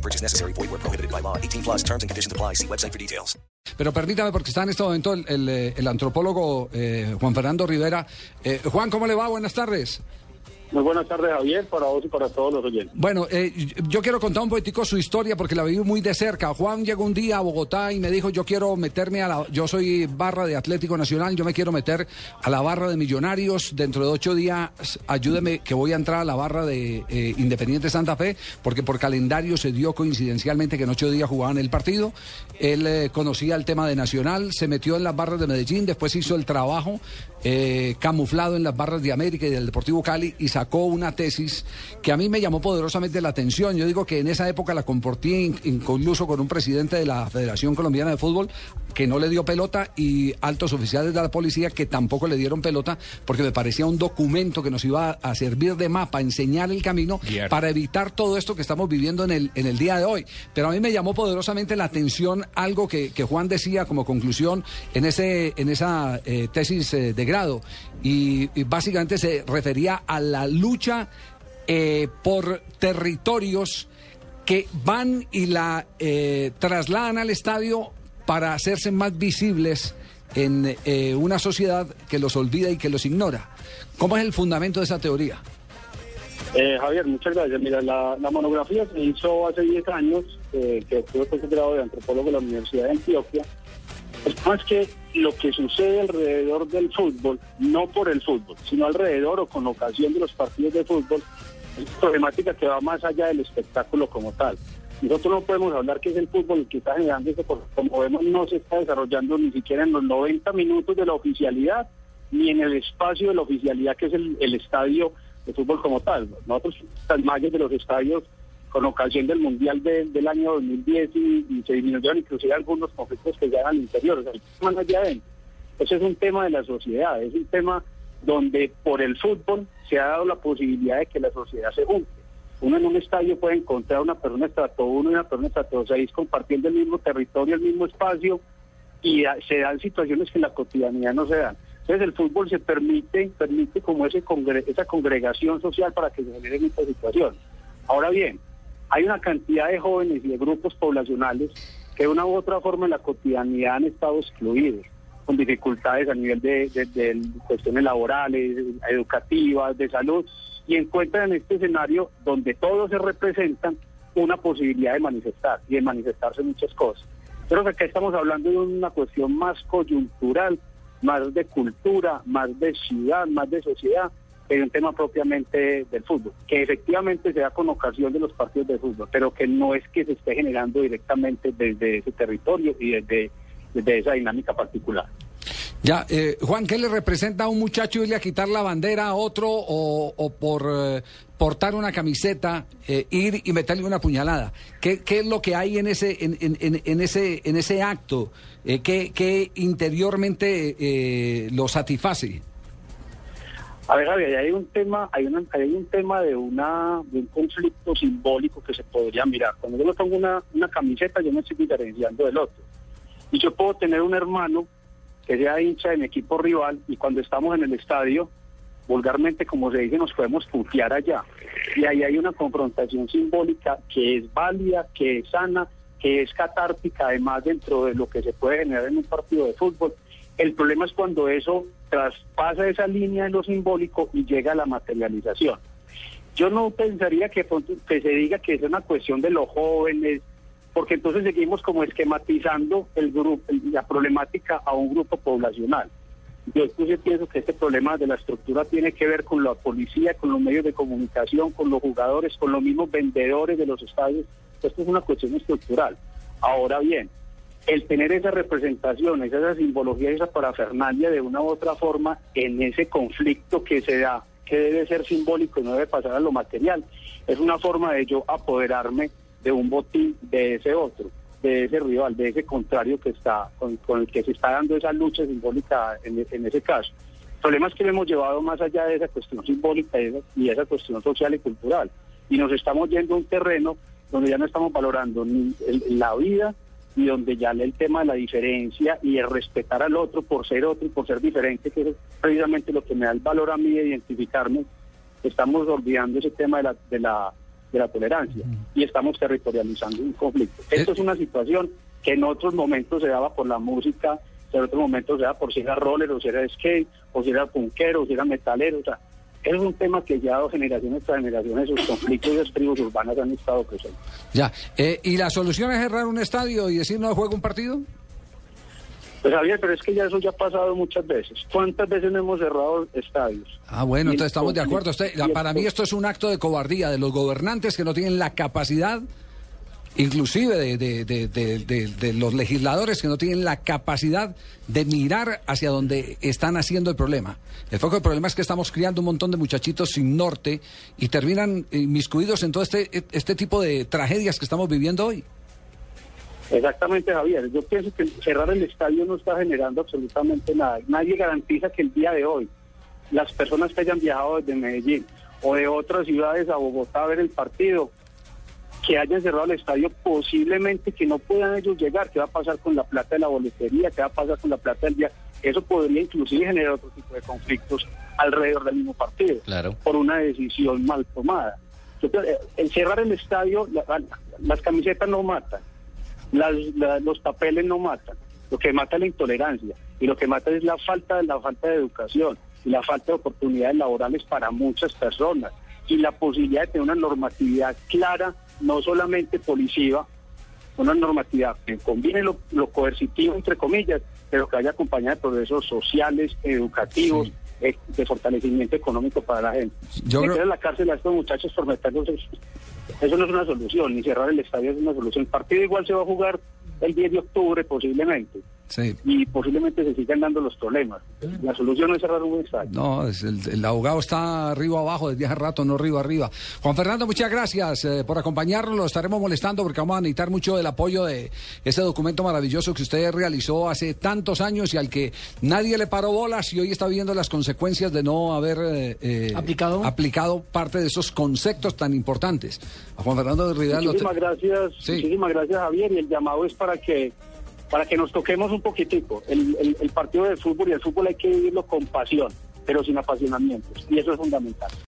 No purchase necessary. Void where prohibited by law. 18 plus terms and conditions apply. See website for details. Pero permítame, porque está en este momento el, el, eh, antropólogo eh, Juan Fernando Rivera. Eh, Juan, ¿cómo le va? Buenas tardes. Muy buenas tardes, Javier, para vos y para todos los oyentes. Bueno, eh, yo quiero contar un poquitico su historia porque la viví muy de cerca. Juan llegó un día a Bogotá y me dijo, yo quiero meterme a la... Yo soy barra de Atlético Nacional, yo me quiero meter a la barra de Millonarios. Dentro de ocho días, ayúdeme que voy a entrar a la barra de eh, Independiente Santa Fe porque por calendario se dio coincidencialmente que en ocho días jugaban el partido. Él eh, conocía el tema de Nacional, se metió en las barras de Medellín, después hizo el trabajo eh, camuflado en las barras de América y del Deportivo Cali y sacó una tesis que a mí me llamó poderosamente la atención. Yo digo que en esa época la comporté incluso con un presidente de la Federación Colombiana de Fútbol que no le dio pelota y altos oficiales de la policía que tampoco le dieron pelota porque me parecía un documento que nos iba a servir de mapa, enseñar el camino para evitar todo esto que estamos viviendo en el, en el día de hoy. Pero a mí me llamó poderosamente la atención algo que, que Juan decía como conclusión en, ese, en esa eh, tesis eh, de grado y, y, básicamente se refería a la lucha eh, por territorios que van y la eh, trasladan al estadio para hacerse más visibles en eh, una sociedad que los olvida y que los ignora. ¿Cómo es el fundamento de esa teoría? Eh, Javier, muchas gracias. Mira, la, monografía se hizo hace 10 años, eh, que estuve considerado de antropólogo de la Universidad de Antioquia. Es más que lo que sucede alrededor del fútbol, no por el fútbol, sino alrededor o con ocasión de los partidos de fútbol, es problemática que va más allá del espectáculo como tal. Nosotros no podemos hablar que es el fútbol el que está generando eso, porque como vemos no se está desarrollando ni siquiera en los 90 minutos de la oficialidad, ni en el espacio de la oficialidad que es el, estadio de fútbol como tal. Nosotros, mallas de los estadios, con ocasión del Mundial de, del año 2010, y, se disminuyeron inclusive algunos conflictos que ya eran al interior, o sea, el tema no es de adentro. Ese es un tema de la sociedad, es un tema donde por el fútbol se ha dado la posibilidad de que la sociedad se junte. Uno en un estadio puede encontrar una persona estrato 1 y una persona estrato 6 compartiendo el mismo territorio, el mismo espacio, y se dan situaciones que en la cotidianidad no se dan. Entonces el fútbol se permite, permite como ese congre esa congregación social para que se generen estas situaciones. Ahora bien, hay una cantidad de jóvenes y de grupos poblacionales que de una u otra forma en la cotidianidad han estado excluidos, con dificultades a nivel de, de, de cuestiones laborales, educativas, de salud, y encuentran en este escenario donde todos se representan una posibilidad de manifestar y de manifestarse muchas cosas. Que acá estamos hablando de una cuestión más coyuntural, más de cultura, más de ciudad, más de sociedad, que un tema propiamente del fútbol, que efectivamente se da con ocasión de los partidos de fútbol, pero que no es que se esté generando directamente desde ese territorio y desde esa dinámica particular. Ya, eh, Juan, ¿qué le representa a un muchacho irle a quitar la bandera a otro o, por eh, portar una camiseta, eh, ir y meterle una puñalada? ¿Qué, ¿Qué, es lo que hay en ese, en, en, en ese, en ese acto? Eh, ¿qué, ¿qué, interiormente eh, lo satisface? A ver, Javier, hay un tema, hay, una, hay un tema de una de un conflicto simbólico que se podría mirar. Cuando yo le pongo una, una camiseta, yo me estoy diferenciando del otro. Y yo puedo tener un hermano sea hincha de mi equipo rival y cuando estamos en el estadio, vulgarmente como se dice, nos podemos putear allá. Y ahí hay una confrontación simbólica que es válida, que es sana, que es catártica además dentro de lo que se puede generar en un partido de fútbol. El problema es cuando eso traspasa esa línea en lo simbólico y llega a la materialización. Yo no pensaría que, que se diga que es una cuestión de los jóvenes, porque entonces seguimos como esquematizando el grupo, la problemática a un grupo poblacional. Yo entonces pienso que este problema de la estructura tiene que ver con la policía, con los medios de comunicación, con los jugadores, con los mismos vendedores de los estadios. Esto es una cuestión estructural. Ahora bien, el tener esa representación, esa simbología, esa parafernalia de una u otra forma en ese conflicto que se da, que debe ser simbólico y no debe pasar a lo material, es una forma de yo apoderarme de un botín de ese otro. de ese rival, de ese contrario que está con, con el que se está dando esa lucha simbólica en, en ese caso. El problema es que lo hemos llevado más allá de esa cuestión simbólica y esa- y esa cuestión social y cultural. Y nos estamos yendo a un terreno donde ya no estamos valorando ni el- la vida y donde ya el tema de la diferencia y el respetar al otro por ser otro y por ser diferente, que es precisamente lo que me da el valor a mí de identificarme, estamos olvidando ese tema de la, de la, de la tolerancia y estamos territorializando un conflicto. Esto Eh. es una situación que en otros momentos se daba por la música, en otros momentos se daba por si era roller o si era skate, o si era punkero, o si era metalero, o sea, es un tema que ya generaciones tras generaciones, sus conflictos y las tribus urbanas han estado presentes. Ya. Eh, ¿Y la solución es cerrar un estadio y decir no juega un partido? Pues Javier, pero es que ya eso ya ha pasado muchas veces. ¿Cuántas veces no hemos cerrado estadios? Ah, bueno, entonces estamos de acuerdo. Usted- para mí esto es un acto de cobardía de los gobernantes que no tienen la capacidad, inclusive de, de- de- de- de- de los legisladores que no tienen la capacidad de mirar hacia donde están haciendo el problema. El foco del problema es que estamos criando un montón de muchachitos sin norte y terminan inmiscuidos en todo este, este tipo de tragedias que estamos viviendo hoy. Exactamente, Javier. Yo pienso que cerrar el estadio no está generando absolutamente nada. Nadie garantiza que el día de hoy las personas que hayan viajado desde Medellín o de otras ciudades a Bogotá a ver el partido, que hayan cerrado el estadio, posiblemente que no puedan ellos llegar. ¿Qué va a pasar con la plata de la boletería? ¿Qué va a pasar con la plata del día? Eso podría inclusive generar otro tipo de conflictos alrededor del mismo partido Claro. por una decisión mal tomada. Yo eh, El cerrar el estadio, la- la- las camisetas no matan, las- la- los papeles no matan. Lo que mata es la intolerancia y lo que mata es la falta, la falta de educación y la falta de oportunidades laborales para muchas personas y la posibilidad de tener una normatividad clara, no solamente policiva, una normatividad que combine lo, lo coercitivo, entre comillas, pero que haya acompañada de procesos sociales, educativos. Eh, de fortalecimiento económico para la gente. Yo Meter creo- en la cárcel a estos muchachos por meterlos, es- eso no es una solución, ni cerrar el estadio es una solución. El partido igual se va a jugar el 10 de octubre posiblemente, Sí. y posiblemente se sigan dando los problemas. La solución no es cerrar un estadio. No, es el, el abogado está arriba abajo desde hace rato, no arriba arriba. Juan Fernando, muchas gracias eh, por acompañarnos. Lo estaremos molestando porque vamos a necesitar mucho el apoyo de ese documento maravilloso que usted realizó hace tantos años y al que nadie le paró bolas y hoy está viendo las consecuencias de no haber eh, eh, ¿Aplicado? aplicado parte de esos conceptos tan importantes. A Juan Fernando de Rivera lo te- Muchísimas gracias, Sí. muchísimas gracias Javier y el llamado es para que para que nos toquemos un poquitico. El, el- el partido de fútbol y el fútbol hay que vivirlo con pasión, pero sin apasionamientos y eso es fundamental.